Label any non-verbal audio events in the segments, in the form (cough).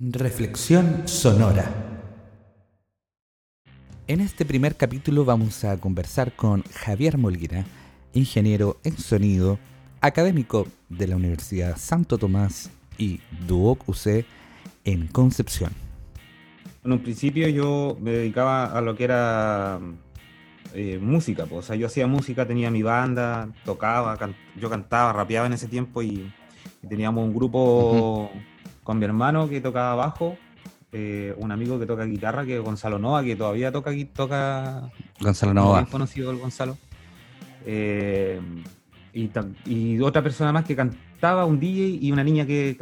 Reflexión sonora. En este primer capítulo vamos a conversar con Javier Molguera, ingeniero en sonido, académico de la Universidad Santo Tomás y Duoc UC en Concepción. En un principio yo me dedicaba a lo que era eh, música, pues. o sea, yo hacía música, tenía mi banda, tocaba, yo cantaba, rapeaba en ese tiempo y, teníamos un grupo con mi hermano que tocaba bajo, eh, un amigo que toca guitarra, que es Gonzalo Nova, que todavía toca, toca Gonzalo Nova. Bien conocido el Gonzalo. Eh, y, otra persona más que cantaba, un DJ y una niña que,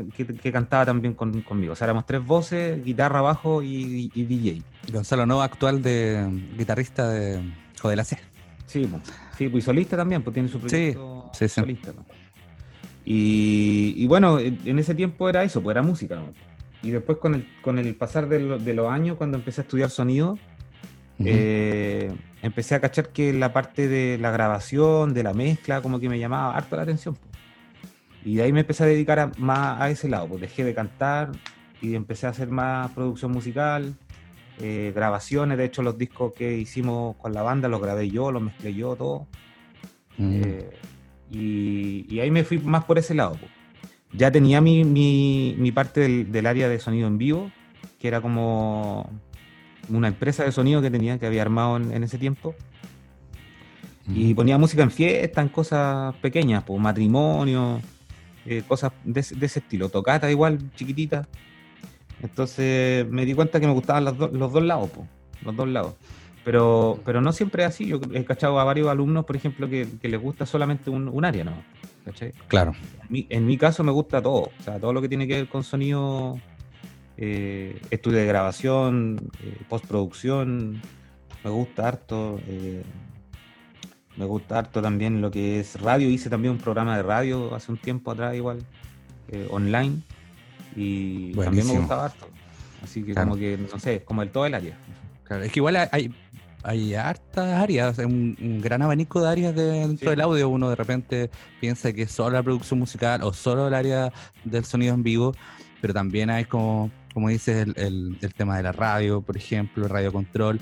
cantaba también conmigo. O sea, éramos tres voces, guitarra, bajo y, DJ. Gonzalo Nova, actual de guitarrista de de la C. Sí, sí, pues solista también, pues tiene su proyecto solista. Y, bueno, en ese tiempo era eso, pues era música. Y después con el, con el pasar de, los años, cuando empecé a estudiar sonido, eh, empecé a cachar que la parte de la grabación, de la mezcla, como que me llamaba harto la atención. Y de ahí me empecé a dedicar más a ese lado, pues dejé de cantar y empecé a hacer más producción musical, eh, grabaciones, de hecho los discos que hicimos con la banda los grabé yo, los mezclé yo, todo. Eh, y, ahí me fui más por ese lado. Ya tenía mi, mi, parte del, área de sonido en vivo, que era como una empresa de sonido que tenía, que había armado en, ese tiempo. Y ponía música en fiesta, en cosas pequeñas, pues matrimonio, eh, cosas de, de, ese estilo. Tocata igual, chiquitita. Entonces me di cuenta que me gustaban los, los dos lados, los dos lados. Pero, pero no siempre es así. Yo he cachado a varios alumnos, por ejemplo, que, les gusta solamente un, área, ¿no? Claro. En mi, caso me gusta todo. O sea, todo lo que tiene que ver con sonido, eh, estudio de grabación, eh, postproducción, me gusta harto. Eh, me gusta harto también lo que es radio. Hice también un programa de radio hace un tiempo atrás, igual, online. Y también me gustaba harto. Así que como que, no sé, como el todo el área. Claro, es que igual hay, hay hartas áreas, un, un gran abanico de áreas dentro del audio. Uno de repente piensa que es solo la producción musical o solo el área del sonido en vivo, pero también hay como, como dices, el, el, tema de la radio, por ejemplo, radio control,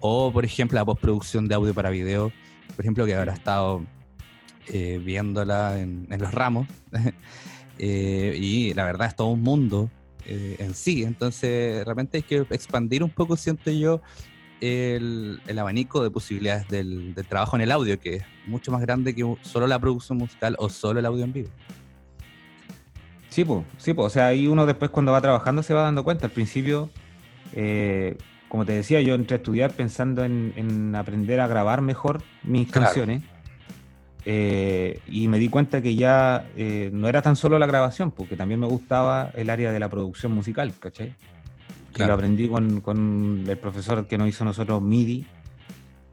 o por ejemplo la postproducción de audio para video, por ejemplo, que habrá estado eh, viéndola en, en los ramos. (laughs) Eh, y la verdad es todo un mundo eh, en sí. Entonces, de repente hay que expandir un poco, siento yo, el, abanico de posibilidades del, trabajo en el audio, que es mucho más grande que solo la producción musical o solo el audio en vivo. Sí, pues, sí, pues. O sea, ahí uno después cuando va trabajando se va dando cuenta. Al principio, eh, como te decía, yo entré a estudiar pensando en, aprender a grabar mejor mis canciones eh, y me di cuenta que ya eh, no era tan solo la grabación, porque también me gustaba el área de la producción musical, ¿cachai? Y lo aprendí con, el profesor que nos hizo nosotros MIDI,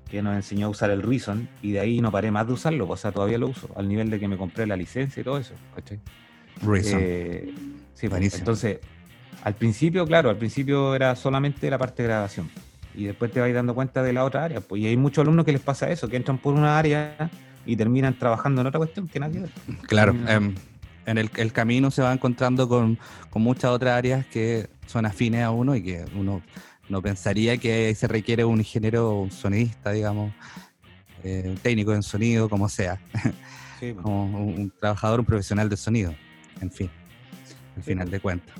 que nos enseñó a usar el Reason, y de ahí no paré más de usarlo, o sea, todavía lo uso, al nivel de que me compré la licencia y todo eso, ¿cachai? Reason. Eh, sí, pues, entonces, al principio, claro, al principio era solamente la parte de grabación, y después te vas dando cuenta de la otra área, pues, y hay muchos alumnos que les pasa eso, que entran por una área y terminan trabajando en otra cuestión que nadie. Claro, em, en el, camino se va encontrando con, muchas otras áreas que son afines a uno y que uno no pensaría que se requiere un ingeniero un sonidista, digamos, eh, un técnico en sonido, como sea, (laughs) como un, trabajador, un profesional de sonido, en fin, al final de cuentas.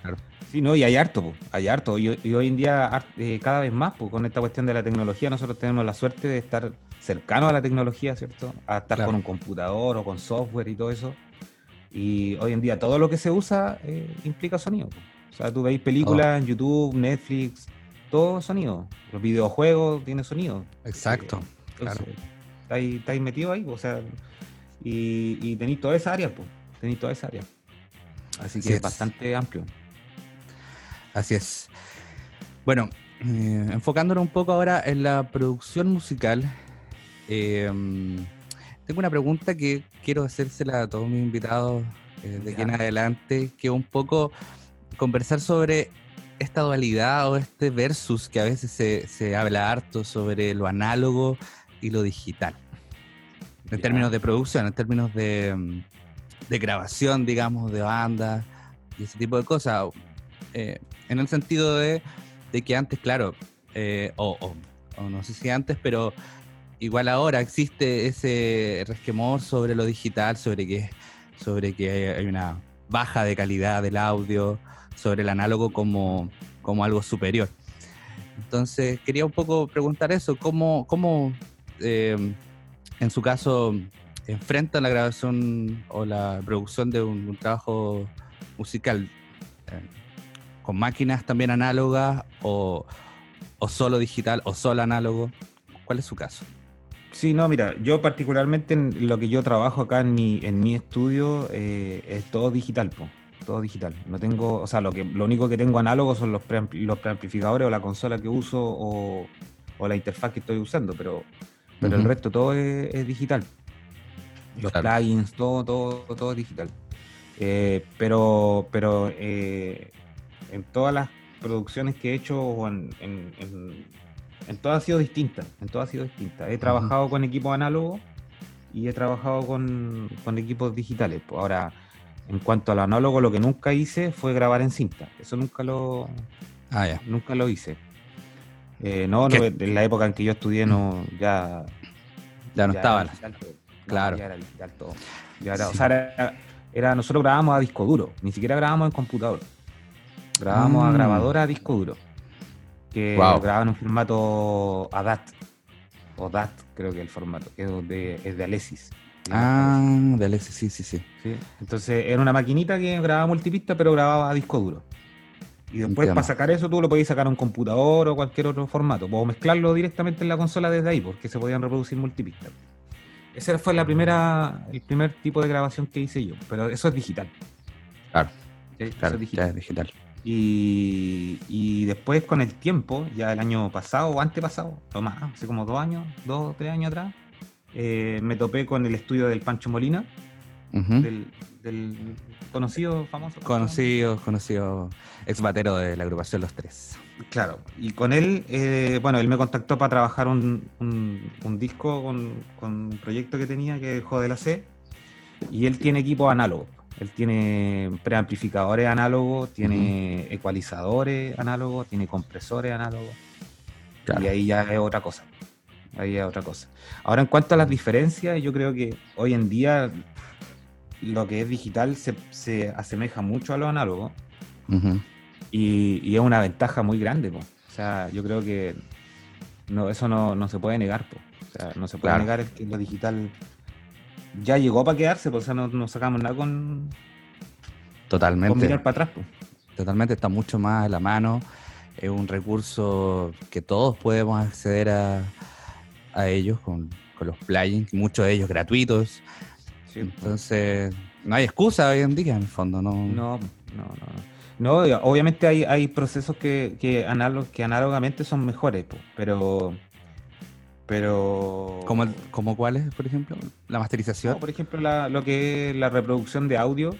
Claro. Sí, no, y hay harto, hay harto. Y, hoy en día, eh, cada vez más, con esta cuestión de la tecnología, nosotros tenemos la suerte de estar cercano a la tecnología, ¿cierto? A estar con un computador o con software y todo eso. Y hoy en día todo lo que se usa eh, implica sonido. O sea, tú veis películas en YouTube, Netflix, todo sonido. Los videojuegos tienen sonido. Exacto. claro. estáis, metido ahí, o sea, y, y tenéis toda esa área, pues. Tenéis toda esa área. Así que es bastante amplio. Así es. Bueno, eh, enfocándonos un poco ahora en la producción musical, tengo una pregunta que quiero hacérsela a todos mis invitados eh, de aquí en adelante, que un poco conversar sobre esta dualidad o este versus que a veces se, habla harto sobre lo análogo y lo digital. En términos de producción, en términos de, de, grabación, digamos, de bandas y ese tipo de cosas. eh, en el sentido de, que antes, claro, eh, o, no sé si antes, pero igual ahora existe ese resquemor sobre lo digital, sobre que, sobre que hay una baja de calidad del audio, sobre el análogo como, como algo superior. Entonces, quería un poco preguntar eso, ¿cómo, cómo eh, en su caso enfrenta la grabación o la producción de un, trabajo musical eh, con máquinas también análogas o, solo digital o solo análogo? ¿Cuál es su caso? Sí, no, mira, yo particularmente en lo que yo trabajo acá en mi, en mi estudio eh, es todo digital, todo digital. No tengo, o sea, lo que lo único que tengo análogo son los, los preamplificadores o la consola que uso o, la interfaz que estoy usando, pero, pero el resto todo es digital los plugins, todo, todo, todo digital. Eh, pero pero eh, en todas las producciones que he hecho, en, en, en, todas ha sido distinta. En todas ha sido distinta. He trabajado con equipos análogos y he trabajado con, con, equipos digitales. Ahora, en cuanto al análogo, lo que nunca hice fue grabar en cinta. Eso nunca lo, ah, nunca lo hice. Eh, no, en la época en que yo estudié no ya ya no estaba Claro. Ya era digital todo. O sea, era, nosotros grabábamos a disco duro, ni siquiera grabábamos en computador. Grabábamos a mm. grabadora a disco duro. Que grababan en un formato ADAT. O DAT, creo que es el formato, que es de, es de Alesis. Ah, de Alesis, sí, sí, sí, Entonces era una maquinita que grababa multipista, pero grababa a disco duro. Y después para sacar eso tú lo podías sacar a un computador o cualquier otro formato. O mezclarlo directamente en la consola desde ahí, porque se podían reproducir multipistas. Ese fue la primera, el primer tipo de grabación que hice yo, pero eso es digital. Claro, claro es digital. Y, después con el tiempo, ya el año pasado o antepasado, o más, hace como dos años, dos o tres años atrás, eh, me topé con el estudio del Pancho Molina, del, conocido, famoso. Conocido, conocido ex batero de la agrupación Los Tres. Claro, y con él, eh, bueno, él me contactó para trabajar un, un, disco con, un proyecto que tenía que dejó de la C, y él tiene equipos análogos. Él tiene preamplificadores análogos, tiene ecualizadores análogos, tiene compresores análogos. Y ahí ya es otra cosa. Ahí es otra cosa. Ahora, en cuanto a las diferencias, yo creo que hoy en día lo que es digital se, se asemeja mucho a lo análogo. y, es una ventaja muy grande. O sea, yo creo que no, eso no, se puede negar. O sea, no se puede negar que lo digital ya llegó para quedarse, pues, o sea, no, sacamos nada con, Totalmente. mirar para atrás. Totalmente, está mucho más a la mano. Es un recurso que todos podemos acceder a, a ellos con, con los plugins, muchos de ellos gratuitos. Entonces, no hay excusa hoy en día, en el fondo, ¿no? No, no, no. no obviamente hay, hay procesos que, que, que análogamente son mejores, pero. Pero. ¿Como, como cuáles, por ejemplo? ¿La masterización? por ejemplo, lo que es la reproducción de audio.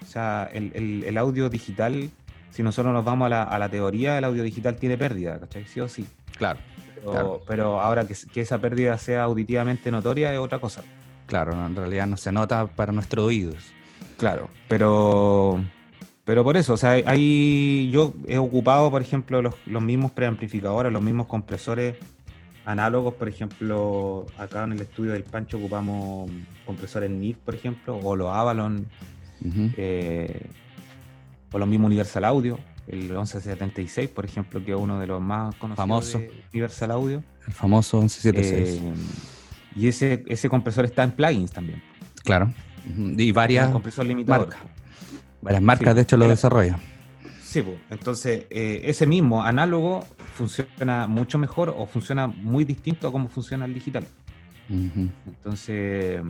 O sea, el, el, audio digital, si nosotros nos vamos a la, a la, teoría, el audio digital tiene pérdida, ¿cachai? Sí o sí. Claro. Pero, pero ahora que, que, esa pérdida sea auditivamente notoria es otra cosa. Claro, en realidad no se nota para nuestros oídos. Claro, pero pero por eso, o sea, ahí yo he ocupado, por ejemplo, los, mismos preamplificadores, los mismos compresores análogos, por ejemplo, acá en el estudio del Pancho ocupamos compresores NIF, por ejemplo, o los Avalon, eh, o los mismos Universal Audio, el 1176, por ejemplo, que es uno de los más conocidos famoso. de Universal Audio. El famoso 1176. Y ese, ese compresor está en plugins también. Claro. Y varias marcas. Varias marcas, de hecho, lo desarrollan. Sí, pues. entonces eh, ese mismo análogo funciona mucho mejor o funciona muy distinto a cómo funciona el digital. Entonces,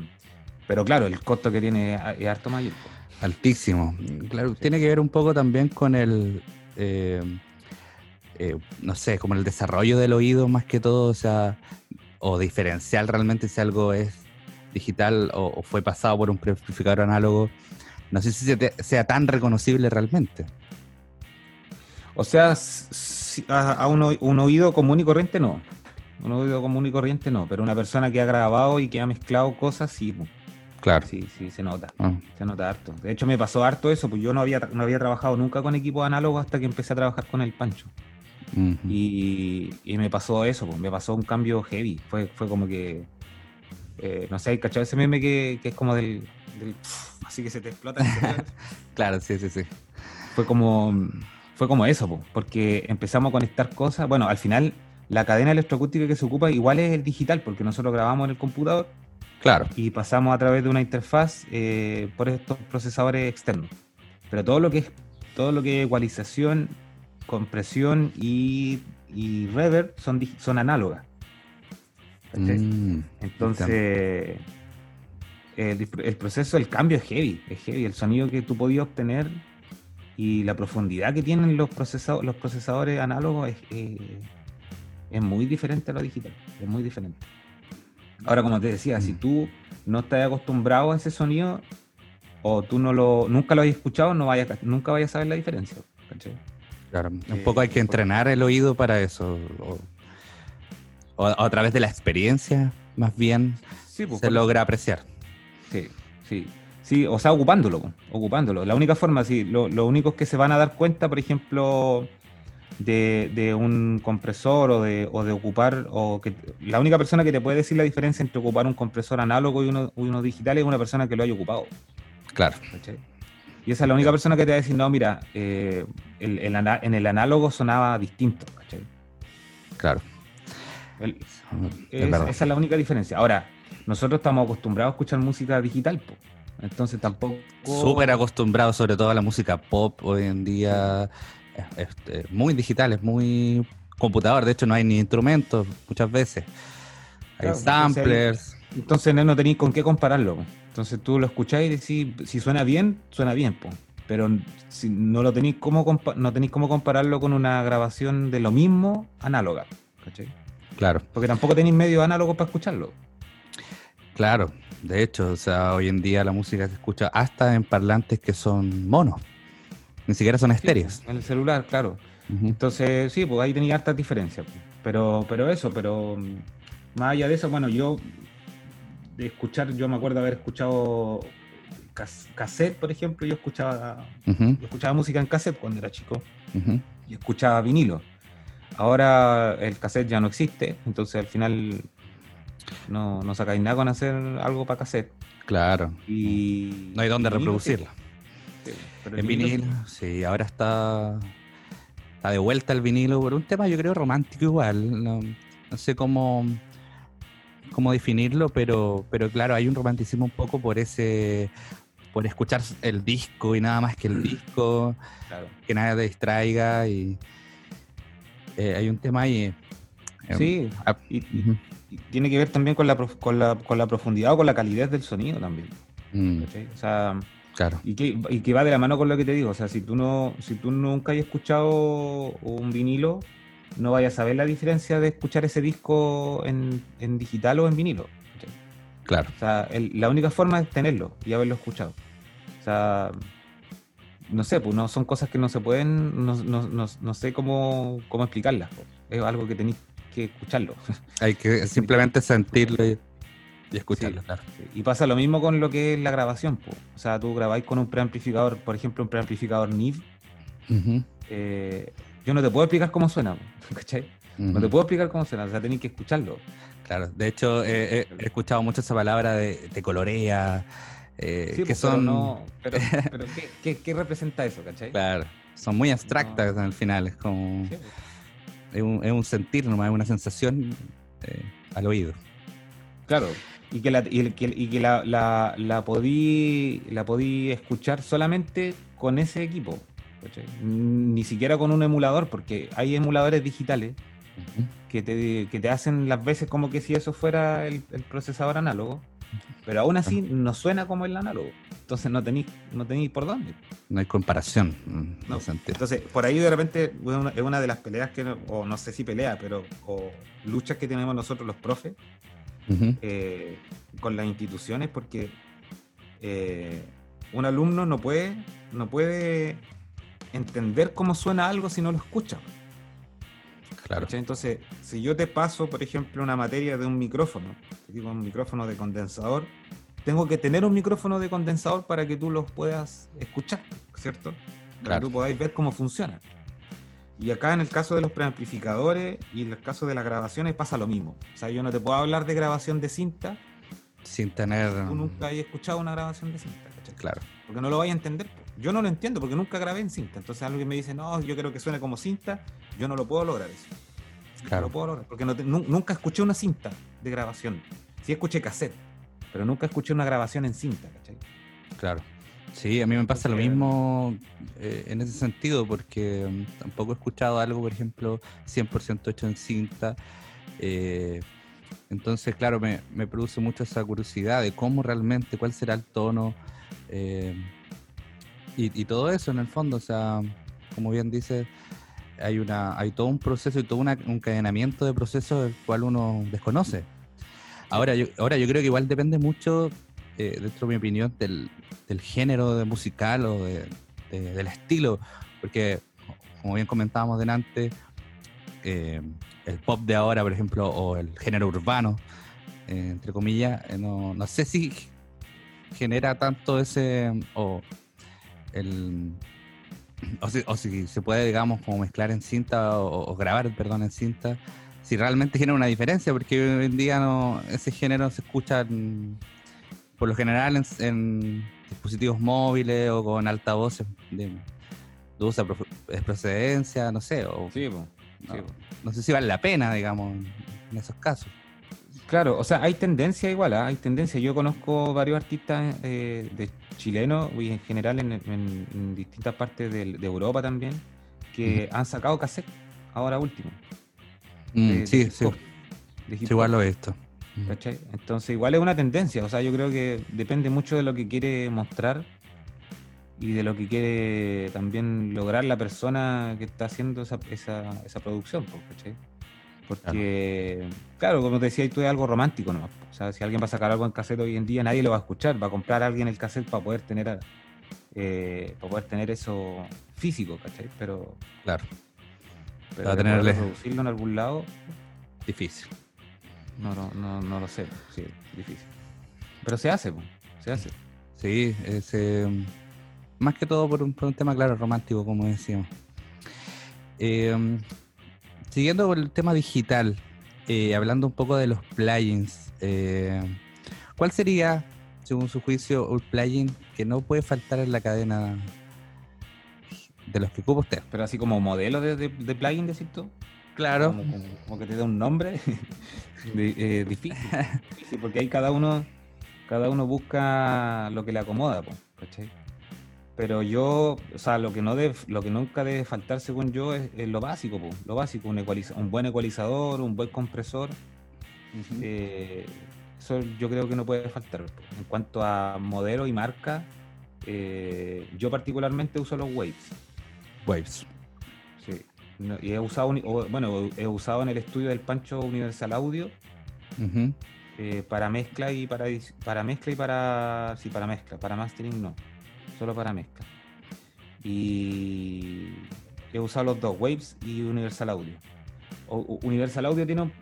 pero claro, el costo que tiene es harto mayor. Altísimo. Claro, tiene que ver un poco también con el, eh, eh, no sé, como el desarrollo del oído más que todo, o sea, o diferencial realmente si algo es digital o, fue pasado por un preamplificador análogo, no sé si sea tan reconocible realmente. O sea, a, un, oído común y corriente no. Un oído común y corriente no, pero una persona que ha grabado y que ha mezclado cosas sí. Claro. Sí, sí, se nota. Ah, Se nota harto. De hecho, me pasó harto eso, pues yo no había, no había trabajado nunca con equipos análogos hasta que empecé a trabajar con el Pancho. Y, y me pasó eso, pues, me pasó un cambio heavy. Fue, fue como que, eh, no sé, ¿hay cachado ese meme que, que es como del, del así que se te explota? (laughs) (laughs) Claro, sí, sí, sí. fue como, fue como eso, po, porque empezamos a conectar cosas. Bueno, al final la cadena electroacústica que se ocupa igual es el digital, porque nosotros grabamos en el computador Claro. y pasamos a través de una interfaz eh, por estos procesadores externos. Pero todo lo que es todo lo que es ecualización, compresión y, y reverb son, son análogas. Mm, Entonces, el, el proceso, el cambio es heavy, es heavy. El sonido que tú podías obtener y la profundidad que tienen los, procesado- los procesadores análogos es, eh, es muy diferente a lo digital, es muy diferente. Ahora, como te decía, si Mm. tú no estás acostumbrado a ese sonido o tú no lo, nunca lo hayas escuchado, no vayas, a- nunca vayas a saber la diferencia. ¿cachai? Claro, un Eh, poco hay que entrenar el oído para eso. O, o a través de la experiencia, más bien, Sí, pues, se logra apreciar. Sí, sí. Sí, o sea, ocupándolo, ocupándolo. La única forma, sí, lo, lo único que se van a dar cuenta, por ejemplo, de, de un compresor o de, o de ocupar, o que la única persona que te puede decir la diferencia entre ocupar un compresor análogo y uno, uno digital es una persona que lo haya ocupado. Claro. ¿cachai? Y esa es la única persona que te va a decir, no, mira, eh, el- el ana- en el análogo sonaba distinto. ¿cachai? Claro. El- Es Es- esa es la única diferencia. Ahora, nosotros estamos acostumbrados a escuchar música digital, po. Entonces tampoco. Súper acostumbrado, sobre todo a la música pop hoy en día. es- es- es muy digital, es muy computador. De hecho, no hay ni instrumentos muchas veces. Hay Claro, samplers. Entonces no, no tenéis con qué compararlo. Entonces tú lo escucháis y decís, si suena bien, suena bien, po. pero si no lo tenéis cómo no tenéis cómo compararlo con una grabación de lo mismo análoga. ¿cachai? Claro, Porque tampoco tenéis medios análogos para escucharlo. claro. De hecho, o sea, hoy en día la música se escucha hasta en parlantes que son monos. Ni siquiera son estéreos. En el celular, claro. Entonces, sí, pues ahí tenía hartas diferencias. pues. Pero, pero eso, pero mm, más allá de eso, bueno, yo de escuchar, yo me acuerdo haber escuchado cas- cassette, por ejemplo, yo escuchaba, yo escuchaba música en cassette cuando era chico y escuchaba vinilo. Ahora el cassette ya no existe, entonces al final no, no sacáis nada con hacer algo para cassette. Claro. Y No hay dónde sí, pero el En vinilo, sí, ahora está, está de vuelta el vinilo por un tema, yo creo, romántico igual. No, no sé cómo, cómo definirlo, pero, pero claro, hay un romanticismo un poco por ese por escuchar el disco y nada más que el disco, claro. que nada te distraiga y eh, hay un tema ahí. Eh, Sí, ah, y, tiene que ver también con la, con, la, con la profundidad o con la calidez del sonido también. mm. O sea, claro, y que, y que va de la mano con lo que te digo. O sea, si tú no, si tú nunca hayas escuchado un vinilo, no vayas a ver la diferencia de escuchar ese disco en, en digital o en vinilo. ¿cachai? claro. O sea, el- la única forma es tenerlo y haberlo escuchado. O sea, no sé, pues no son cosas que no se pueden, no, no- no- no sé cómo, cómo explicarlas. pues. Es algo que tenéis que escucharlo. (laughs) Hay que simplemente sentirlo y, y escucharlo, Sí. claro. Y pasa lo mismo con lo que es la grabación. po. O sea, tú grabáis con un preamplificador, por ejemplo, un preamplificador NIV. Ujú, eh, yo no te puedo explicar cómo suena, (laughs) ¿cachai? No ujú. te puedo explicar cómo suena, o sea, tenéis que escucharlo. Claro, de hecho eh, he, he escuchado mucho esa palabra de, de colorea, eh, Sí, que po, pero son, no- (laughs) pero, pero ¿qué, qué, qué representa eso, cachai? claro, son muy abstractas al final, es como, Sí, po. Es un, es un sentir nomás, es una sensación eh, al oído. Claro. Y que la, y que- y que la, la, la podí, la podí escuchar solamente con ese equipo. ¿cachai? Ni siquiera con un emulador, porque hay emuladores digitales que te, que te hacen las veces como que si eso fuera el, el procesador análogo, pero aún así no suena como el análogo. Entonces no tenéis no tenéis por dónde. No hay comparación. No. Entonces, por ahí de repente es una, es una de las peleas que, no- o no sé si pelea, pero o luchas que tenemos nosotros los profes eh, con las instituciones, porque eh, un alumno no puede, no puede entender cómo suena algo si no lo escucha. Claro. Entonces, si yo te paso, por ejemplo, una materia de un micrófono, te digo un micrófono de condensador, tengo que tener un micrófono de condensador para que tú los puedas escuchar, ¿cierto? Para que tú podáis ver cómo funciona. Y acá en el caso de los preamplificadores y en el caso de las grabaciones pasa lo mismo. O sea, yo no te puedo hablar de grabación de cinta sin tener. Tú nunca hayas escuchado una grabación de cinta, ¿cachai? Claro. Porque no lo vayas a entender. Yo no lo entiendo porque nunca grabé en cinta. Entonces alguien me dice, no, yo quiero que suene como cinta, yo no lo puedo lograr eso. Claro. No lo puedo lograr. Porque nunca escuché una cinta de grabación. Sí escuché cassette, pero nunca escuché una grabación en cinta, ¿cachai? Claro. Sí, a mí me pasa lo mismo eh, en ese sentido, porque mm, tampoco he escuchado algo, por ejemplo, 100% hecho en cinta. Eh, entonces, claro, me, produce mucho esa curiosidad de cómo realmente, cuál será el tono eh, y, todo eso en el fondo. O sea, como bien dice, hay, una, hay todo un proceso y todo un encadenamiento de procesos del cual uno desconoce. Ahora yo, ahora yo creo que igual depende mucho, eh, dentro de mi opinión, del, género de musical o del estilo, porque como bien comentábamos delante, eh, el pop de ahora, por ejemplo, o el género urbano, eh, entre comillas, no, no, sé si genera tanto ese, o, el, o, si, se puede, digamos, como mezclar en cinta o, grabar, perdón, en cinta, si realmente genera una diferencia, porque hoy en día no, ese género se escucha por lo general en, dispositivos móviles o con altavoces de, dudosa procedencia, no sé. O, sí, no, sé si vale la pena, digamos, en esos casos. Claro, o sea, hay tendencia igual, ¿ah? hay tendencia. Yo conozco varios artistas eh, de chilenos y en general en, distintas partes de, Europa también que han sacado cassette ahora último. Mm, sí, sí. igual lo he visto. Entonces, igual es una tendencia. O sea, yo creo que depende mucho de lo que quiere mostrar y de lo que quiere también lograr la persona que está haciendo esa, esa, esa producción, ¿cachai? Porque, claro. como te decía, esto es algo romántico ¿no? O sea, si alguien va a sacar algo en cassette hoy en día, nadie lo va a escuchar. Va a comprar a alguien el cassette para poder tener eh, para poder tener eso físico, ¿cachai? Pero. Claro. Pero tenerle... producirlo en algún lado. Difícil. No, no, no, no lo sé. Sí, difícil. Pero se hace, se hace. Sí, ese más que todo por un, tema, claro, romántico, como decíamos. Eh, siguiendo con el tema digital, eh, hablando un poco de los plugins, eh, ¿cuál sería, según su juicio, un plugin que no puede faltar en la cadena de los que ocupa usted? Pero así como modelo de, plugin, decís tú. Claro. Como, que te da un nombre. (laughs) difícil, difícil, porque ahí cada uno, cada uno busca lo que le acomoda, ¿cachai? Pero yo, o sea, lo que, no lo que nunca debe faltar, según yo, es, lo básico, lo básico, un, un, buen ecualizador, un buen compresor. Eh, eso yo creo que no puede faltar. En cuanto a modelo y marca, eh, yo particularmente uso los Waves. Waves. Sí. y he usado, bueno, he usado en el estudio del Pancho Universal Audio eh, para mezcla y para, para mezcla y para, sí, para mezcla, para mastering no solo para mezcla. Y he usado los dos, Waves y Universal Audio. Universal Audio tiene un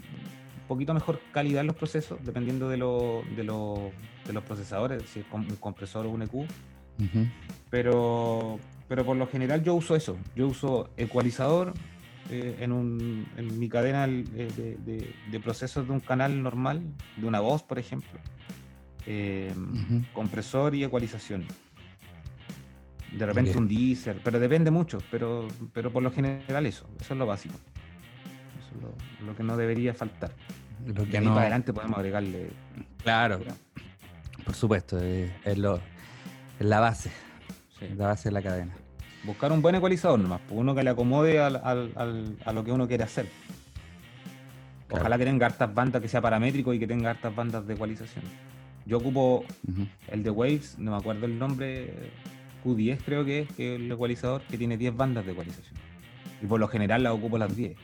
poquito mejor calidad en los procesos, dependiendo de, de, los procesadores, si es un compresor o un EQ. pero, pero por lo general yo uso eso. Yo uso ecualizador eh, en, mi cadena eh, de, procesos de un canal normal, de una voz, por ejemplo. Eh, compresor y ecualización. De repente un deezer, pero depende mucho, pero, pero por lo general eso, eso es lo básico. Eso es lo, que no debería faltar. Lo que no... para adelante podemos agregarle. Claro, por supuesto, es, lo, la base, la base de la cadena. Buscar un buen ecualizador nomás, pues, uno que le acomode al, al, a lo que uno quiere hacer. Ojalá que tenga hartas bandas que sea paramétrico y que tenga hartas bandas de ecualización. Yo ocupo el de Waves, no me acuerdo el nombre, Q10 creo que es, el ecualizador que tiene 10 bandas de ecualización. Y por lo general la ocupo las 10.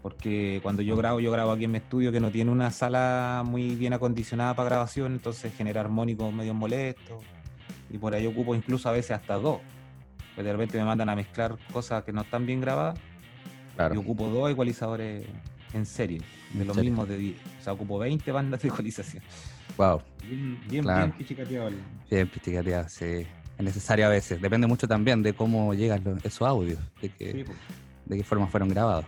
Porque cuando yo grabo, yo grabo aquí en mi estudio que no tiene una sala muy bien acondicionada para grabación, entonces genera armónicos medio molestos. Y por ahí ocupo incluso a veces hasta dos. Pues de repente me mandan a mezclar cosas que no están bien grabadas. Y ocupo dos ecualizadores en serie, de los mismos de 10. O sea, ocupo 20 bandas de ecualización. Wow. Bien, bien, Claro. bien Bien pichicateado, sí. Es necesario a veces. Depende mucho también de cómo llegan los- esos audios, de, que, Sí, pues, de qué forma fueron grabados.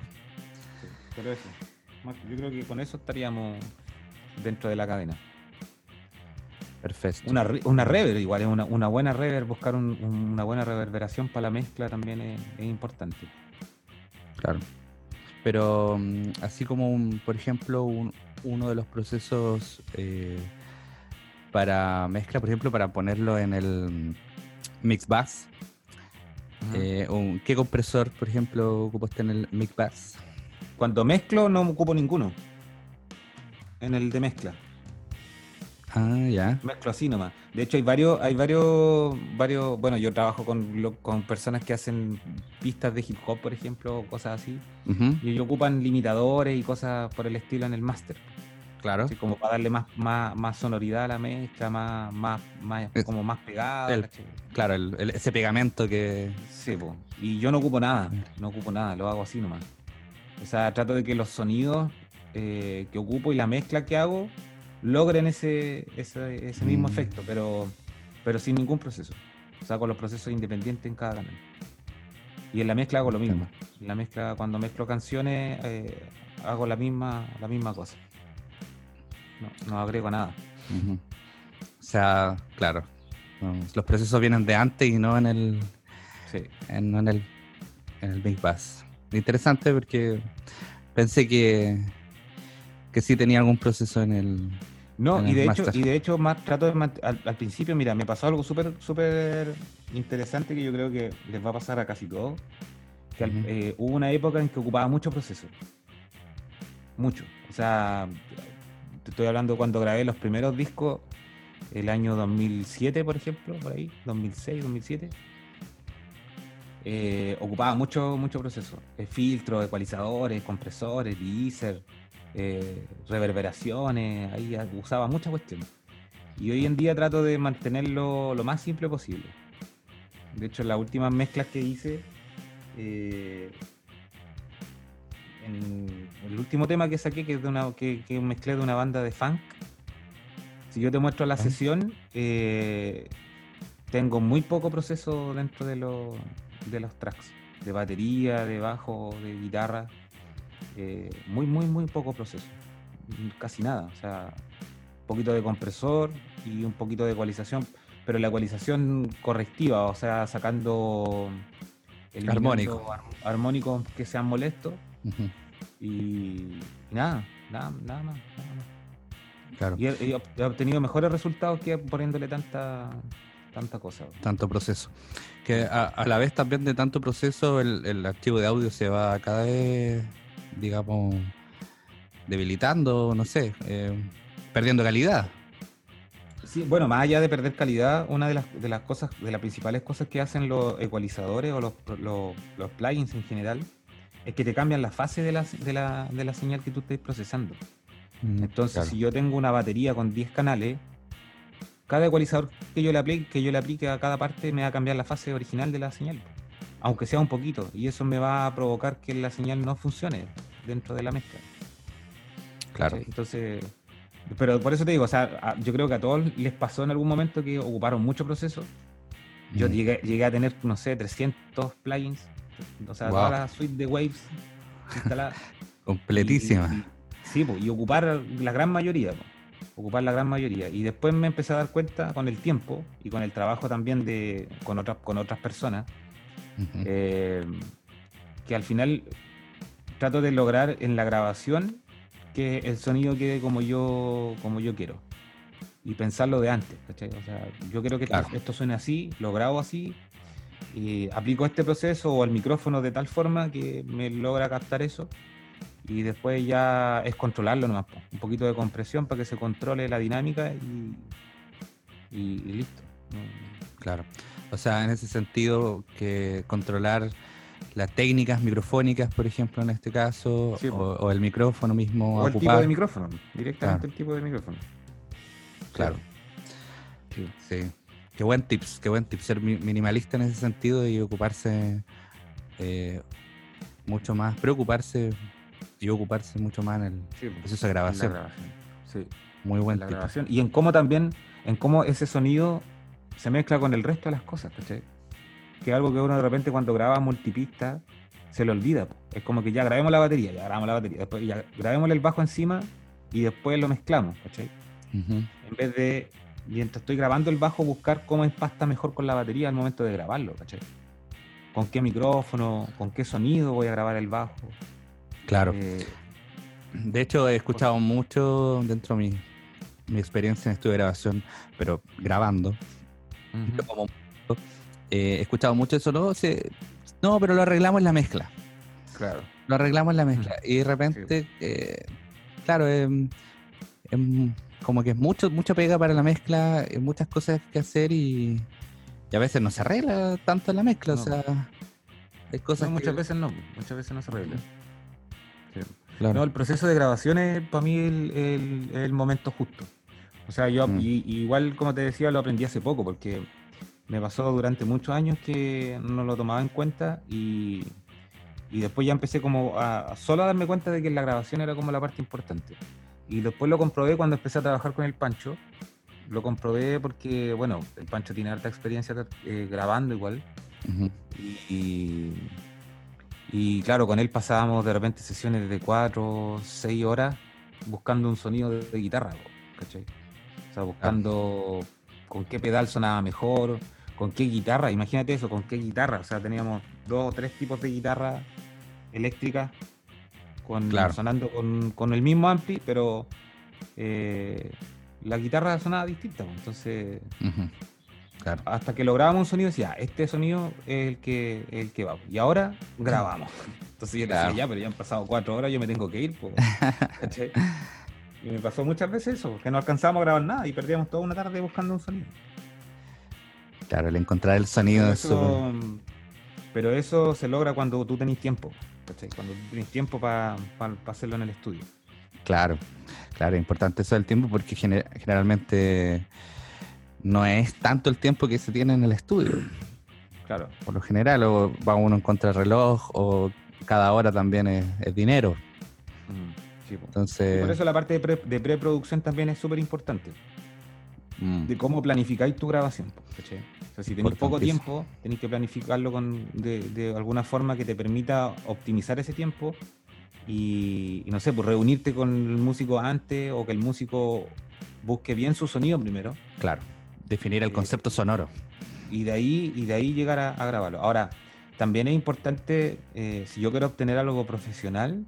sí. Pero eso. Yo creo que con eso estaríamos dentro de la cadena. Perfecto. Una, una reverb, igual es una, una buena reverb, buscar un- un- una buena reverberación para la mezcla también es, es importante. Claro. Pero mm, así como, un- por ejemplo, un- uno de los procesos eh, para mezcla, por ejemplo, para ponerlo en el mix bus, eh, un- ¿qué compresor, por ejemplo, ocupaste en el mix bus? Cuando mezclo no ocupo ninguno. En el de mezcla. Ah, ya. Mezclo así nomás. De hecho, hay varios, hay varios, varios, bueno, yo trabajo con, con personas que hacen pistas de hip hop, por ejemplo, cosas así. Y ellos ocupan limitadores y cosas por el estilo en el máster. Claro. Así como para darle más, más, más sonoridad a la mezcla, más, más, más Es- como más pegada. Claro, el- el- ese pegamento que. Sí, po. y yo no ocupo nada, no ocupo nada, lo hago así nomás. O sea, trato de que los sonidos eh, que ocupo y la mezcla que hago logren ese, ese, ese mismo Mm. efecto, pero, pero sin ningún proceso. O sea, con los procesos independientes en cada canal. Y en la mezcla hago lo mismo. En la mezcla, cuando mezclo canciones, eh, hago la misma, la misma cosa. No, no agrego nada. O sea, claro. no, los procesos vienen de antes y no en el, Sí. en, no en el, en el Big Bass. Interesante porque pensé que, que sí tenía algún proceso en el. No, y de hecho, y de hecho más trato de al, al principio, mira, me pasó algo súper, súper interesante que yo creo que les va a pasar a casi todos. Que eh, hubo una época en que ocupaba mucho proceso. Mucho. O sea, te estoy hablando cuando grabé los primeros discos, el año 2007, por ejemplo, por ahí, 2006, 2007. eh, ocupaba mucho, mucho proceso. Eh, filtros, ecualizadores, compresores, deezer, eh, reverberaciones, ahí usaba muchas cuestiones. Y hoy en día trato de mantenerlo lo más simple posible. De hecho, en las últimas mezclas que hice, eh, en el último tema que saqué, que, es de una, que, que mezclé de una banda de funk, si yo te muestro la Ah. sesión, eh, tengo muy poco proceso dentro de, los de los tracks, de batería, de bajo, de guitarra, eh, muy, muy, muy poco proceso, casi nada, o sea, un poquito de compresor y un poquito de ecualización, pero la ecualización correctiva, o sea, sacando eliminando Armónico. ar- armónicos que sean molestos y, y nada, nada, nada más. Nada más. Claro, Y he, he ob- he obtenido mejores resultados que poniéndole tanta, tanta cosa. tanto proceso. Que a, a la vez también de tanto proceso, el, el archivo de audio se va cada vez, digamos, debilitando, no sé, eh, perdiendo calidad. Sí, bueno, más allá de perder calidad, una de las, de las cosas, de las principales cosas que hacen los ecualizadores o los, los, los plugins en general, es que te cambian la fase de la, de la, de la señal que tú estés procesando. Mm, Entonces, claro. si yo tengo una batería con 10 canales, cada ecualizador que yo le aplique, que yo le aplique a cada parte me va a cambiar la fase original de la señal, aunque sea un poquito, y eso me va a provocar que la señal no funcione dentro de la mezcla. Claro. Entonces, pero por eso te digo, o sea, yo creo que a todos les pasó en algún momento que ocuparon mucho proceso. Yo Mm. llegué, llegué a tener, no sé, 300 plugins, o sea, Wow. toda la suite de Waves instalada. (laughs) Completísima. Y- y- sí, po, y ocupar la gran mayoría, ocupar la gran mayoría. Y después me empecé a dar cuenta con el tiempo y con el trabajo también de, con, otras, con otras personas, Eh, que al final trato de lograr en la grabación que el sonido quede como yo, como yo quiero. Y pensarlo de antes, ¿cachai? O sea, yo quiero que esto- Claro. esto, suene así, lo grabo así, y aplico este proceso o el micrófono de tal forma que me logra captar eso. Y después ya es controlarlo nomás, un poquito de compresión para que se controle la dinámica y, y- y listo. Claro. O sea, en ese sentido, que controlar las técnicas microfónicas, por ejemplo, en este caso, Sí, o, el micrófono mismo, O el tipo de micrófono, directamente Claro. el tipo de micrófono. Claro. Sí. Sí. Qué buen tips, qué buen tips. Ser mi- minimalista en ese sentido y ocuparse eh, mucho más, preocuparse y ocuparse mucho más en el Sí, proceso de La grabación. grabación. Sí. Muy buen la tip. grabación. Y en cómo también, en cómo ese sonido se mezcla con el resto de las cosas, ¿cachai? Que es algo que uno de repente cuando graba multipista se le olvida. Es como que ya grabemos la batería, ya grabamos la batería, después ya grabemos el bajo encima y después lo mezclamos, ¿cachai? En vez de, mientras estoy grabando el bajo, buscar cómo empasta mejor con la batería al momento de grabarlo, ¿cachai? Con qué micrófono, con qué sonido voy a grabar el bajo. Claro. Eh, De hecho, he escuchado mucho dentro de mi, mi experiencia en estudio de grabación, pero grabando. Como eh, he escuchado mucho eso, no, Se- no, pero lo arreglamos en la mezcla. Claro. Lo arreglamos en la mezcla. Y de repente, eh, claro, em, em, como que es mucho, mucha pega para la mezcla, eh, muchas cosas que hacer y, y a veces no se arregla tanto en la mezcla. No. O sea, hay cosas No, que- muchas veces no, muchas veces no se arregla. Sí. claro. No, el proceso de grabación es para mí el, el- el momento justo. O sea, yo Mm. y- y igual como te decía, lo aprendí hace poco, porque me pasó durante muchos años que no lo tomaba en cuenta y, y después ya empecé como a, a solo a darme cuenta de que la grabación era como la parte importante. Y después lo comprobé cuando empecé a trabajar con el Pancho. Lo comprobé porque, bueno, el Pancho tiene harta experiencia eh, grabando igual. Y, y claro, con él pasábamos de repente sesiones de 4, 6 horas buscando un sonido de, de guitarra, ¿cachai? O sea, buscando con qué pedal sonaba mejor, con qué guitarra, imagínate eso, con qué guitarra. O sea, teníamos dos o tres tipos de guitarra eléctrica con, Claro. sonando con, con el mismo ampli, pero eh, la guitarra sonaba distinta. po, Entonces. Claro. hasta que lográbamos un sonido, decía, este sonido es el que, el que va. Y ahora grabamos. (laughs) Entonces yo Claro. decía, ya, pero ya han pasado cuatro horas, yo me tengo que ir. (laughs) po". Y me pasó muchas veces eso, que no alcanzábamos a grabar nada y perdíamos toda una tarde buscando un sonido. Claro, el encontrar el sonido Pero es eso, pero eso se logra cuando tú tenés tiempo. ¿cachai? Cuando tenés tiempo para hacerlo en el estudio. Claro, claro, es importante eso del tiempo porque gener- generalmente no es tanto el tiempo que se tiene en el estudio. Claro. Por lo general, o va uno en contra del reloj, o cada hora también es, es dinero. Sí, po. Y Entonces, por eso la parte de, pre- de preproducción también es súper importante. mm, de cómo planificáis tu grabación. sea, si tenéis poco tiempo, tenéis que planificarlo con, de, de alguna forma que te permita optimizar ese tiempo y, y no sé, pues reunirte con el músico antes o que el músico busque bien su sonido primero claro, definir el Eh, concepto sonoro. y de ahí, y de ahí llegar a, a grabarlo. Ahora, también es importante, eh, si yo quiero obtener algo profesional,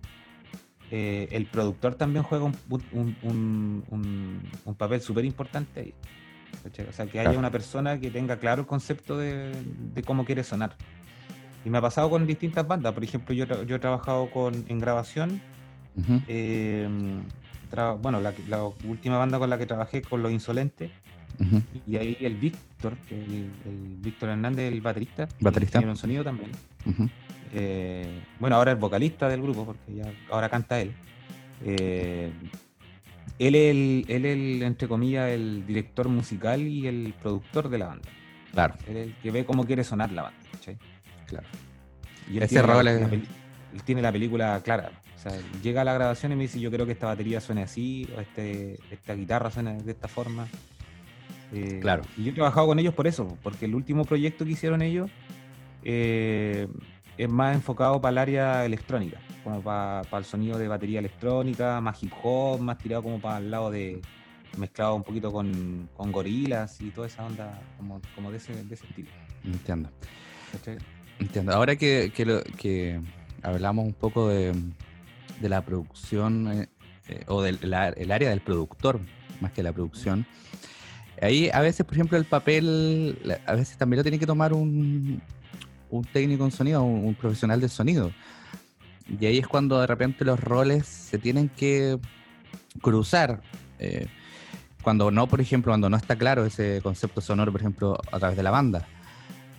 eh, el productor también juega un, un- un- un- un papel súper importante ahí. O sea, que haya una persona que tenga claro el concepto de, de cómo quiere sonar. Y me ha pasado con distintas bandas. Por ejemplo, yo, yo he trabajado con, en grabación. Eh, tra- bueno, la, la última banda con la que trabajé, con Los Insolentes, y ahí el Víctor, el, el Víctor Hernández, el baterista. Baterista. Tiene un sonido también. ujú. Eh, bueno, ahora es vocalista del grupo, porque ya ahora canta él. Eh, él es el, él el, entre comillas, el director musical y el productor de la banda. Claro, Él es el que ve cómo quiere sonar la banda. ¿cachai? claro. Y él Ese tiene la- rol la es- peli- él tiene la película clara. O sea, llega a la grabación y me dice, yo creo que esta batería suene así, o este, esta guitarra suena de esta forma. Eh, Claro. Y yo he trabajado con ellos por eso, porque el último proyecto que hicieron ellos eh, es más enfocado para el área electrónica, como para, para el sonido de batería electrónica, más hip hop, más tirado como para el lado de mezclado un poquito con, con gorilas y toda esa onda como, como de, ese, de ese estilo. Entiendo. ¿cachai? Entiendo. Ahora que, que, lo- que hablamos un poco de, de la producción eh, eh, o del el área del productor, más que la producción, ahí a veces, por ejemplo, el papel, a veces también lo tiene que tomar un, un técnico en sonido, un, un profesional de sonido. Y ahí es cuando de repente los roles se tienen que cruzar. eh, cuando no, por ejemplo, cuando no está claro ese concepto sonoro, por ejemplo, a través de la banda.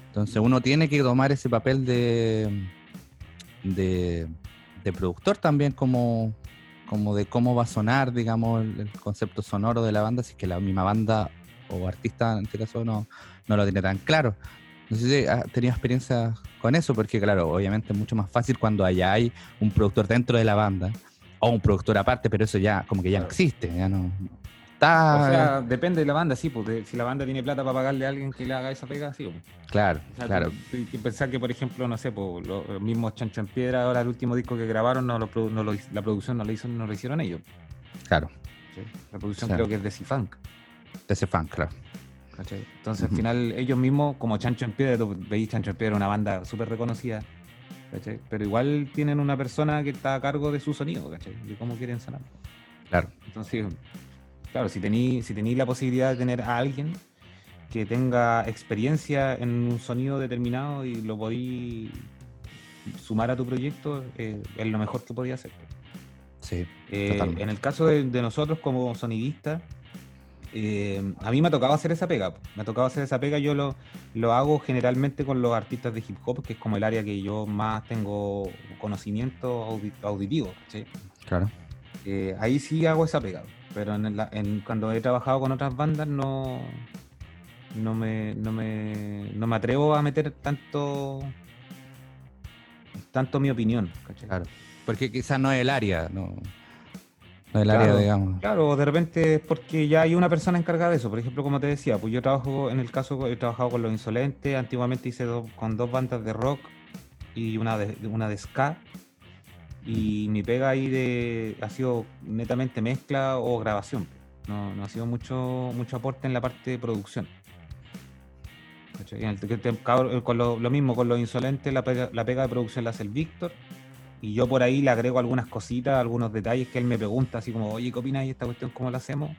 Entonces uno tiene que tomar ese papel de, de, de productor también como, como de cómo va a sonar, digamos, el, concepto sonoro de la banda, si es que la misma banda o artista en este caso no, no lo tiene tan claro. No sé si has tenido experiencia con eso, porque claro, obviamente es mucho más fácil cuando allá hay un productor dentro de la banda o un productor aparte, pero eso ya como que ya no existe, ya no, está. O sea, depende de la banda, sí, porque si la banda tiene plata para pagarle a alguien que le haga esa pega, sí. pues. Claro, O sea, claro. tú- tú pensar que, por ejemplo, no sé, pues, los mismos Chancho en Piedra, ahora el último disco que grabaron, no lo, produ- no lo- la producción no lo, hizo, no lo hicieron ellos. Claro. ¿sí? La producción Claro. creo que es de C-Funk. De fan, claro. ¿Cachai? Entonces, al final, ellos mismos, como Chancho en Piedra, tú veis Chancho en Piedra, una banda súper reconocida, ¿cachai? Pero igual tienen una persona que está a cargo de su sonido, ¿cachai? De cómo quieren sonar. Claro. Entonces, claro, si tení, si tení la posibilidad de tener a alguien que tenga experiencia en un sonido determinado y lo podí sumar a tu proyecto, eh, es lo mejor que podía hacer. Sí. Eh, en el caso de, de nosotros como sonidistas, eh, a mí me ha tocado hacer esa pega. Me ha tocado hacer esa pega. Yo lo, lo hago generalmente con los artistas de hip hop, que es como el área que yo más tengo conocimiento audi- auditivo. ¿cachai? Claro. Eh, ahí sí hago esa pega. Pero en la- en- cuando he trabajado con otras bandas no, no, me, no, me, no me atrevo a meter tanto tanto mi opinión. ¿cachai? Claro. Porque quizás no es el área, no. No es el área, Claro, digamos. Claro, de repente es porque ya hay una persona encargada de eso. Por ejemplo, como te decía, pues yo trabajo, en el caso, he trabajado con Los Insolentes, antiguamente hice do- con dos bandas de rock y una de, una de ska. Y mi pega ahí de, ha sido netamente mezcla o grabación. No, no ha sido mucho, mucho aporte en la parte de producción. Con lo, lo mismo con Los Insolentes, la pega, la pega de producción la hace el Víctor. Y yo por ahí le agrego algunas cositas, algunos detalles que él me pregunta, así como, oye, ¿qué opinas de esta cuestión? ¿Cómo la hacemos?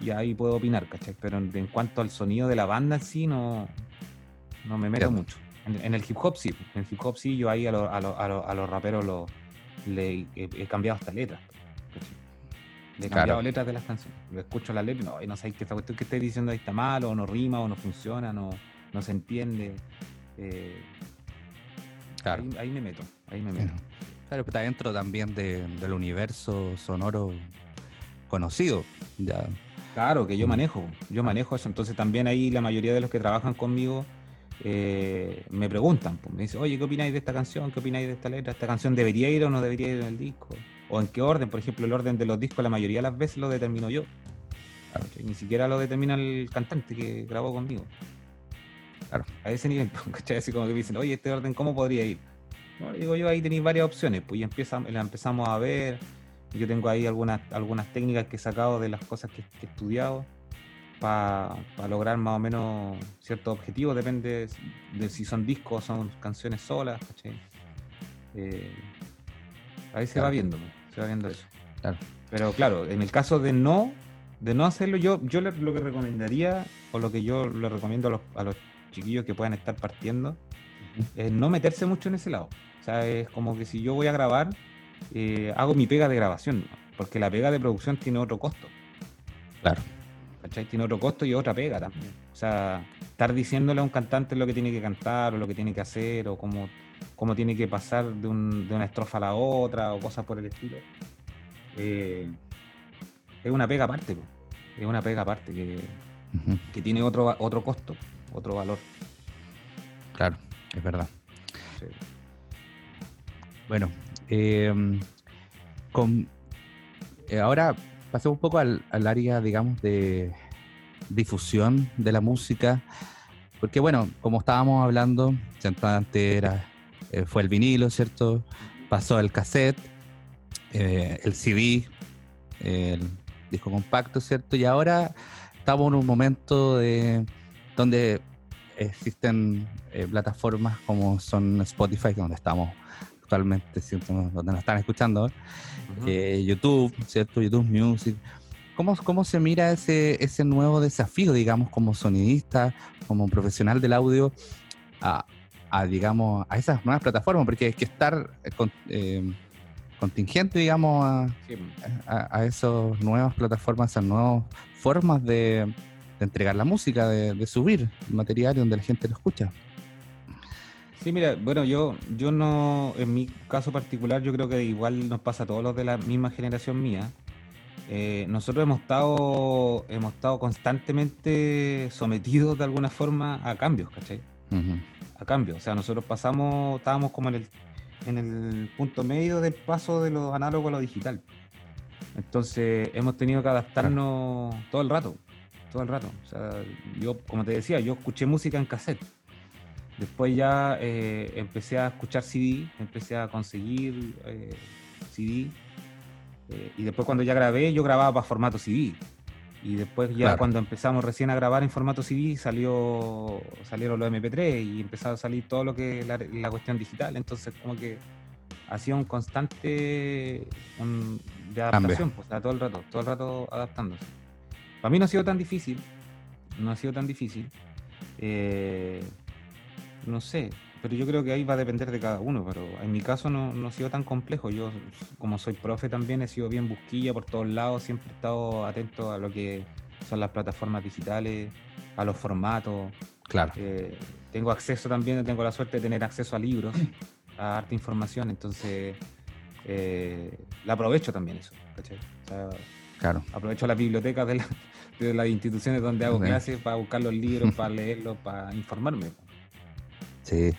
Y ahí puedo opinar, ¿cachai? Pero en, en cuanto al sonido de la banda en sí, no, no me meto mucho. En, en el hip hop sí, en el hip hop sí, yo ahí a, lo- a, lo- a, lo- a los raperos lo- le, he, he cambiado hasta letras. ¿cachai? Le he Claro. cambiado letras de las canciones. Lo escucho las letras y no, y no sé que esta cuestión que estáis diciendo ahí está mal, o no rima, o no funciona, no, no se entiende. Eh, Claro. ahí, ahí me meto, ahí me Claro. meto. Claro, está dentro también de- del universo sonoro conocido. Ya. Claro, que yo Mm. manejo, yo manejo eso. Entonces también ahí la mayoría de los que trabajan conmigo eh, me preguntan, pues, me dicen, oye, ¿qué opináis de esta canción? ¿Qué opináis de esta letra? ¿Esta canción debería ir o no debería ir en el disco? ¿O en qué orden? Por ejemplo, el orden de los discos la mayoría de las veces lo determino yo. Ni siquiera lo determina el cantante que grabó conmigo. Claro. A ese nivel, (laughs) ¿cachai? Así como que me dicen, oye, este orden, ¿cómo podría ir? No, digo yo, ahí tenéis varias opciones, pues y empieza, la empezamos a ver. Yo tengo ahí algunas, algunas técnicas que he sacado de las cosas que, que he estudiado para lograr más o menos ciertos objetivos, depende de si son discos o son canciones solas. Eh, ahí se va viendo, se va viendo eso. Claro. Pero claro, en el caso de no, de no hacerlo, yo, yo lo que recomendaría, o lo que yo le recomiendo a los, a los chiquillos que puedan estar partiendo, es no meterse mucho en ese lado. O sea, es como que si yo voy a grabar, eh, hago mi pega de grabación, porque la pega de producción tiene otro costo. Claro. ¿Cachai? Tiene otro costo y otra pega también. O sea, estar diciéndole a un cantante lo que tiene que cantar o lo que tiene que hacer o cómo, cómo tiene que pasar de, un- de una estrofa a la otra o cosas por el estilo. eh, es una pega aparte, po. es una pega aparte que, que tiene otro, otro costo, otro valor. Claro, es verdad. Sí. Bueno, eh, con, eh, ahora pasemos un poco al, al área, digamos, de difusión de la música, porque bueno, como estábamos hablando, antes era, eh, fue el vinilo, ¿cierto? Pasó el cassette, eh, el CD, el disco compacto, ¿cierto? Y ahora estamos en un momento de donde existen plataformas como son Spotify, donde estamos actualmente, ¿cierto? donde nos están escuchando, Ujú. eh, YouTube, ¿cierto? YouTube Music. ¿Cómo, ¿Cómo se mira ese, ese nuevo desafío, digamos, como sonidista, como profesional del audio, a, a, digamos, a esas nuevas plataformas? Porque hay que estar eh, con- eh, contingente, digamos, a, Sí, a, a esas nuevas plataformas, esas nuevas formas de, de entregar la música, de, de subir material donde la gente lo escucha. Sí, mira, bueno, yo, yo no, en mi caso particular, yo creo que igual nos pasa a todos los de la misma generación mía. Eh, nosotros hemos estado, hemos estado constantemente sometidos de alguna forma a cambios, ¿cachai? A cambios. O sea, nosotros pasamos, estábamos como en el, en el punto medio del paso de lo análogo a lo digital. Entonces hemos tenido que adaptarnos todo el rato, todo el rato. O sea, yo, como te decía, yo escuché música en cassette. Después ya eh, empecé a escuchar CD, empecé a conseguir eh, CD. Eh, y después cuando ya grabé, yo grababa para formato CD. Y después ya cuando empezamos recién a grabar en formato CD salió, salieron los MP3 y empezó a salir todo lo que la, la cuestión digital. Entonces como que ha sido un constante de adaptación, pues, todo el rato, todo el rato adaptándose. Para mí no ha sido tan difícil, no ha sido tan difícil. Eh, no sé, pero yo creo que ahí va a depender de cada uno, pero en mi caso no, no, ha sido tan complejo. Yo, como soy profe también, he sido bien busquilla por todos lados, siempre he estado atento a lo que son las plataformas digitales, a los formatos. Claro. Eh, tengo acceso también, tengo la suerte de tener acceso a libros, a harta información, entonces eh, la aprovecho también eso, ¿cachai? claro. Aprovecho las bibliotecas de, de, las instituciones donde hago clases para buscar los libros, para leerlos, para informarme. Sí,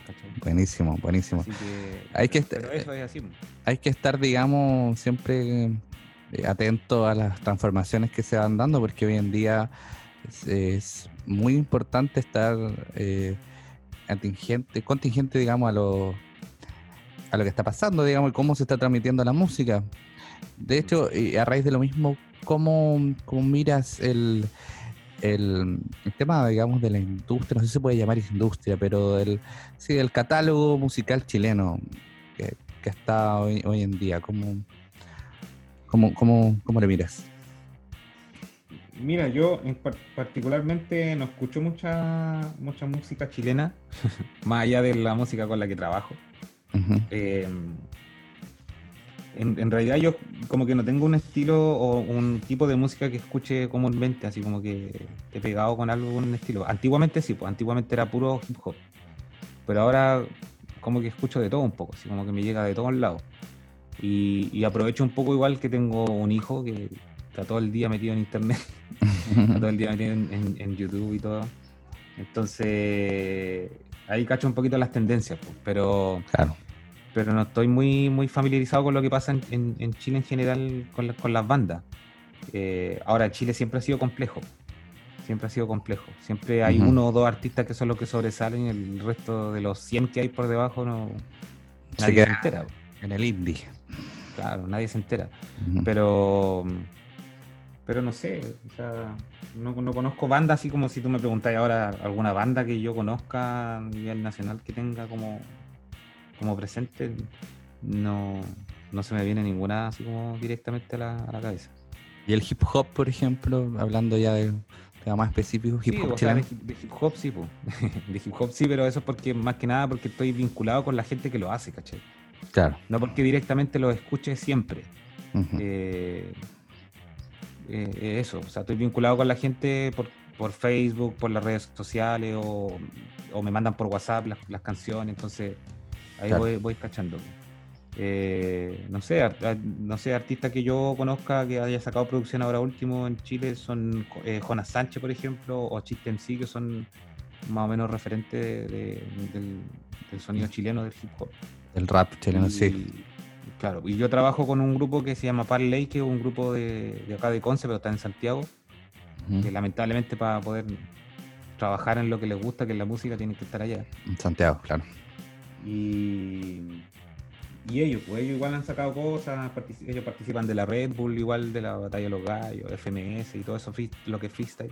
buenísimo, buenísimo. hay, que hay que estar, digamos, siempre eh, atento a las transformaciones que se van dando, porque hoy en día es, muy importante estar eh, contingente, contingente, digamos, a lo, a lo que está pasando, digamos, y cómo se está transmitiendo la música. De hecho, a raíz de lo mismo, ¿cómo, cómo miras el, el, tema, digamos, de la industria, no sé si se puede llamar industria, pero del, sí, el catálogo musical chileno que, está hoy, hoy, en día, ¿cómo, cómo, cómo, cómo le miras? Mira, yo particularmente no escucho mucha, mucha música chilena, (laughs) más allá de la música con la que trabajo en, realidad yo como que no tengo un estilo o un tipo de música que escuche comúnmente, así como que he pegado con algo, con un estilo. Antiguamente sí, pues antiguamente era puro hip hop, pero ahora como que escucho de todo un poco, así como que me llega de todos lados. Y, aprovecho un poco igual que tengo un hijo que está todo el día metido en internet, (laughs) está todo el día metido en, en YouTube y todo. Entonces ahí cacho un poquito las tendencias, pues, pero... Claro pero no estoy muy, muy familiarizado con lo que pasa en, en, Chile en general con, con las bandas. Eh, ahora, Chile siempre ha sido complejo, siempre ha sido complejo. Siempre hay uno o dos artistas que son los que sobresalen y el resto de los 100 que hay por debajo no nadie se, entera. En el indie. Claro, nadie se entera. Pero pero no sé, o sea, no, no, conozco bandas así como si tú me preguntas ahora alguna banda que yo conozca a nivel nacional que tenga como como presente, no, no se me viene ninguna así como directamente a la, cabeza. ¿Y el hip hop, por ejemplo, hablando ya de tema más específico, hip hop de, hip hop sí, (laughs) de hip hop sí, pero eso es porque más que nada porque estoy vinculado con la gente que lo hace, ¿cachai? Claro. No porque directamente lo escuche siempre. Eh, eh, eso, o sea, estoy vinculado con la gente por, por Facebook, por las redes sociales o, o me mandan por WhatsApp las, las canciones, entonces Ahí voy, voy cachando. Eh, no sé, no sé, artistas que yo conozca que haya sacado producción ahora último en Chile son eh, Jonas Sánchez, por ejemplo, o Chiste MC, que son más o menos referentes del, sonido chileno del hip hop. El rap chileno, sí. Claro, y yo trabajo con un grupo que se llama Parley, que es un grupo de, acá de Conce, pero está en Santiago, que lamentablemente para poder trabajar en lo que les gusta, que es la música, tienen que estar allá. En Santiago, claro. Y, y ellos, pues ellos igual han sacado cosas, ellos participan de la Red Bull, igual de la Batalla de los Gallos, FMS y todo eso, lo que es freestyle.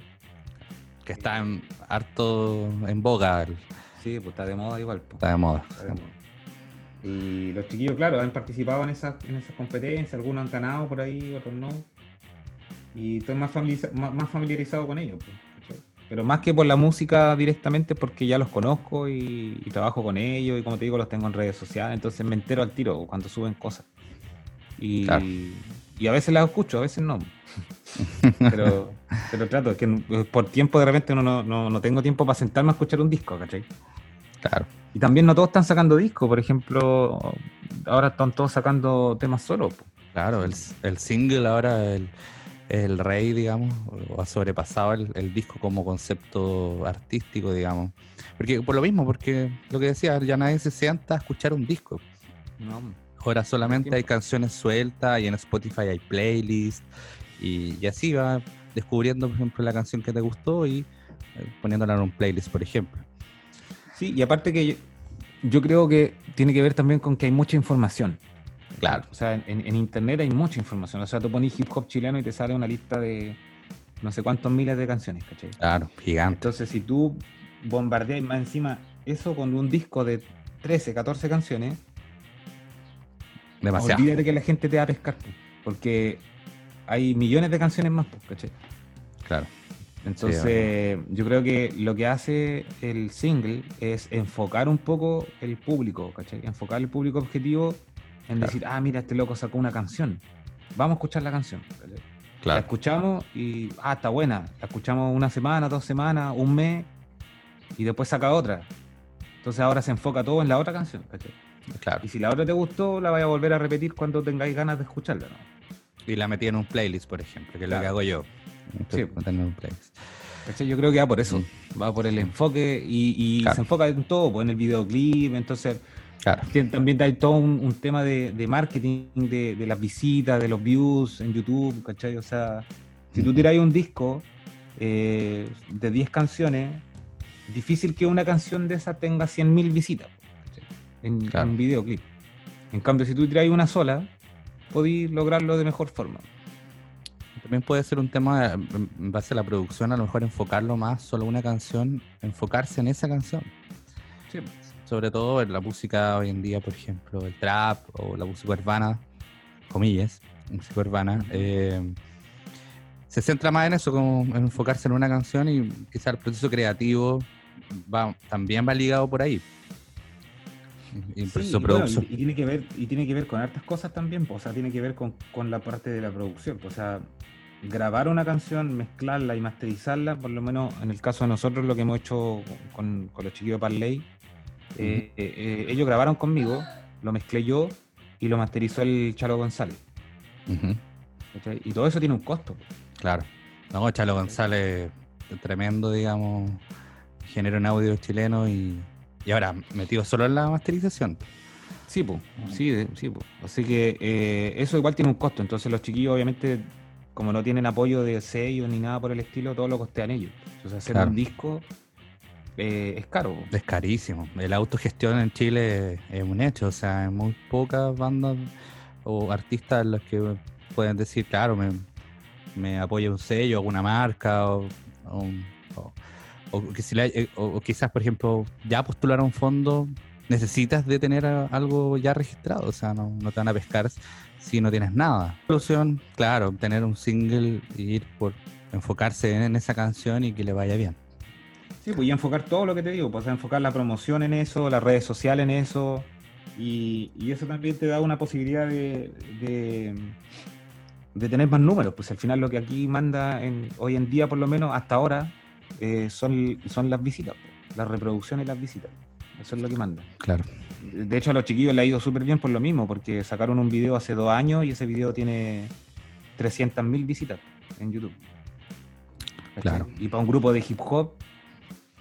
Que está en, harto en boga. Sí, pues está de moda igual. Pues. Está de moda. Y los chiquillos, claro, han participado en esas, en esas competencias, algunos han ganado por ahí, otros no. Y estoy más, más, familiarizado con ellos. Pues. Pero más que por la música directamente, porque ya los conozco y, trabajo con ellos y como te digo, los tengo en redes sociales, entonces me entero al tiro cuando suben cosas. Y, y a veces las escucho, a veces no. (laughs) pero, pero trato, es que por tiempo de repente no, no, no tengo tiempo para sentarme a escuchar un disco, ¿cachai? Claro. Y también no todos están sacando discos, por ejemplo, ahora están todos sacando temas solos. Claro, el, el single ahora, el, el rey, digamos, o ha sobrepasado el, disco como concepto artístico, digamos. Porque por lo mismo, porque lo que decía, ya nadie se sienta a escuchar un disco. Ahora solamente hay canciones sueltas y en Spotify hay playlists y, y así va descubriendo, por ejemplo, la canción que te gustó y eh, poniéndola en un playlist, por ejemplo. Sí, y aparte que yo, creo que tiene que ver también con que hay mucha información. Claro. O sea, en, internet hay mucha información. O sea, tú pones hip hop chileno y te sale una lista de no sé cuántos miles de canciones, ¿cachai? Claro, gigante. Entonces, si tú bombardeas más encima eso con un disco de 13, 14 canciones, Demasiado. olvídate que la gente te va a pescar, porque hay millones de canciones más, ¿cachai? Claro. Entonces, yo creo que lo que hace el single es enfocar un poco el público, ¿cachai? Enfocar el público objetivo en decir, ah, mira, este loco sacó una canción. Vamos a escuchar la canción. Claro. La escuchamos y, ah, está buena. La escuchamos una semana, dos semanas, un mes y después saca otra. Entonces ahora se enfoca todo en la otra canción, ¿cachai? Claro. Y si la otra te gustó, la vais a volver a repetir cuando tengáis ganas de escucharla, ¿no? Y la metí en un playlist, por ejemplo, que es lo que hago yo. Sí. Yo creo que va por eso, mm. va por el enfoque y, se enfoca en todo, pues en el videoclip, entonces también hay todo un, tema de, marketing, de, las visitas, de los views en YouTube, ¿cachai? O sea, si tú tiras un disco eh, de 10 canciones, difícil que una canción de esa tenga 100.000 visitas en, un videoclip. En cambio, si tú tiras una sola, podéis lograrlo de mejor forma. También puede ser un tema, en base a la producción, a lo mejor enfocarlo más solo una canción, enfocarse en esa canción. Sobre todo en la música hoy en día, por ejemplo, el trap o la música urbana, comillas, música urbana. Eh, se centra más en eso, como en enfocarse en una canción y quizá el proceso creativo va, también va ligado por ahí. Y, y, tiene que ver, y tiene que ver con hartas cosas también, o sea, tiene que ver con, la parte de la producción. O sea, grabar una canción, mezclarla y masterizarla, por lo menos en el caso de nosotros, lo que hemos hecho con, los chiquillos de Parley, eh, eh, eh, ellos grabaron conmigo, lo mezclé yo y lo masterizó el Chalo González. Y todo eso tiene un costo. Claro. No, Chalo González, tremendo, digamos, genera un audio chileno y y ahora, metido solo en la masterización. Sí, pues, sí, sí, pues. Así que eh, eso igual tiene un costo. Entonces los chiquillos, obviamente, como no tienen apoyo de sello ni nada por el estilo, todo lo costean ellos. Entonces hacer un disco eh, es caro. Es carísimo. El autogestión en Chile es un hecho. O sea, hay muy pocas bandas o artistas los que pueden decir, claro, me, apoya un sello, alguna marca o, o o, o, quizás, por ejemplo, ya postular a un fondo, necesitas de tener algo ya registrado, o sea, no, no te van a pescar si no tienes nada. Solución, claro, tener un single y ir por enfocarse en, esa canción y que le vaya bien. Sí, pues y enfocar todo lo que te digo, pues enfocar la promoción en eso, las redes sociales en eso, y, eso también te da una posibilidad de, de, tener más números, pues al final lo que aquí manda en, hoy en día, por lo menos hasta ahora, eh, son, son las visitas, las reproducciones y las visitas. Eso es lo que manda. Claro. De hecho, a los chiquillos le ha ido súper bien por lo mismo, porque sacaron un video hace dos años y ese video tiene 300.000 visitas en YouTube. Claro. Y para un grupo de hip hop,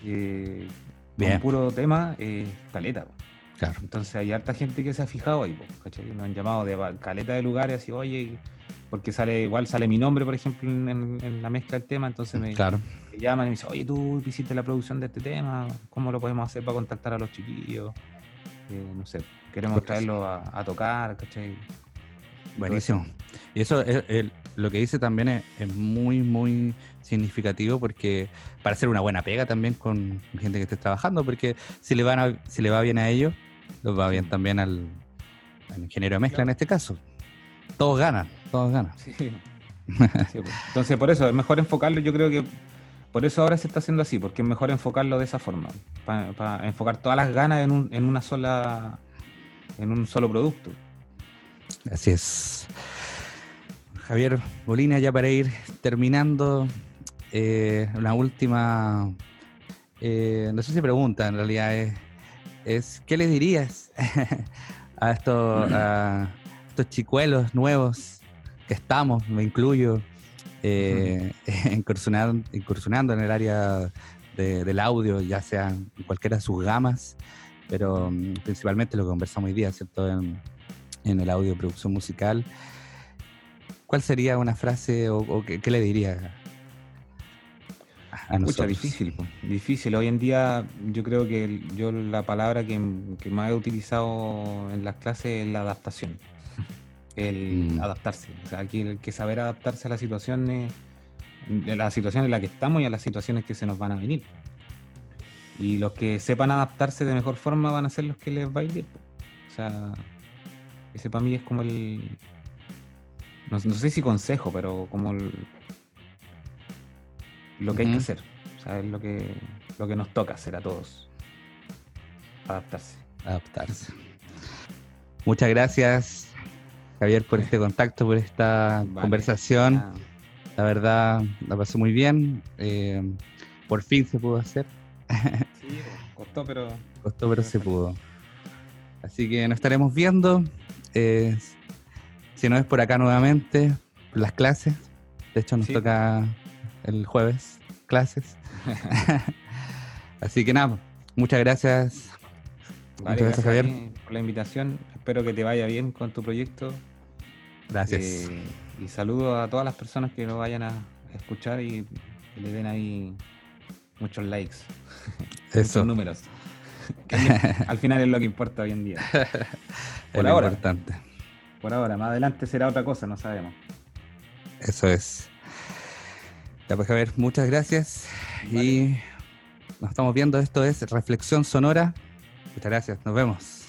eh, un puro tema, eh, caleta. Claro. Entonces hay harta gente que se ha fijado ahí, ¿cachai? Nos han llamado de caleta de lugares así, oye, porque sale igual sale mi nombre, por ejemplo, en, la mezcla del tema, entonces me, llaman y me dicen, oye, tú hiciste la producción de este tema, ¿cómo lo podemos hacer para contactar a los chiquillos? Eh, no sé, queremos traerlo a, tocar, ¿cachai? Buenísimo. Y eso es, lo que dice también es, muy, muy significativo porque para hacer una buena pega también con gente que esté trabajando, porque si le, van si le va bien a ellos, los va bien también al, al ingeniero de mezcla en este caso. Todos ganan todos ganan. Pues. Entonces, por eso es mejor enfocarlo. Yo creo que por eso ahora se está haciendo así, porque es mejor enfocarlo de esa forma, para enfocar todas las ganas en, un, en una sola, en un solo producto. Así es. Javier Bolina, ya para ir terminando, eh, una última, eh, no sé si pregunta, en realidad es, ¿qué le dirías (laughs) a estos, estos chicuelos nuevos que estamos, me incluyo, eh, (laughs) incursionando, incursionando, en el área del audio, ya sea en cualquiera de sus gamas, pero mm, principalmente lo que conversamos hoy día, ¿cierto? En, en el audio producción musical. ¿Cuál sería una frase o, qué, le diría a nosotros? difícil, difícil. Hoy en día yo creo que yo la palabra que, más he utilizado en las clases es la adaptación. (laughs) El mm. adaptarse. O sea, aquí el que saber adaptarse a las situaciones, de la situación en la que estamos y a las situaciones que se nos van a venir. Y los que sepan adaptarse de mejor forma van a ser los que les va a ir. O sea, ese para mí es como el, no, sé si consejo, pero como lo que hay que hacer. O sea, es lo que, lo que nos toca hacer a todos. Adaptarse. Adaptarse. Muchas gracias, Javier, por este contacto, por esta conversación. La verdad, la pasé muy bien. Eh, por fin se pudo hacer. Sí, costó, pero. Costó, pero se pudo. Así que nos estaremos viendo. Eh, si no es por acá nuevamente, las clases. De hecho, nos toca el jueves clases. (laughs) (laughs) Así que nada, muchas gracias. muchas gracias, Javier. Por la invitación. Espero que te vaya bien con tu proyecto. Gracias. Eh, y saludo a todas las personas que lo vayan a escuchar y que le den ahí muchos likes. (laughs) Esos números. al final es lo que importa hoy en día. Por es ahora. importante por ahora. Más adelante será otra cosa, no sabemos. Eso es. Ya pues Javier, muchas gracias. Y nos estamos viendo. Esto es Reflexión Sonora. Muchas gracias. Nos vemos.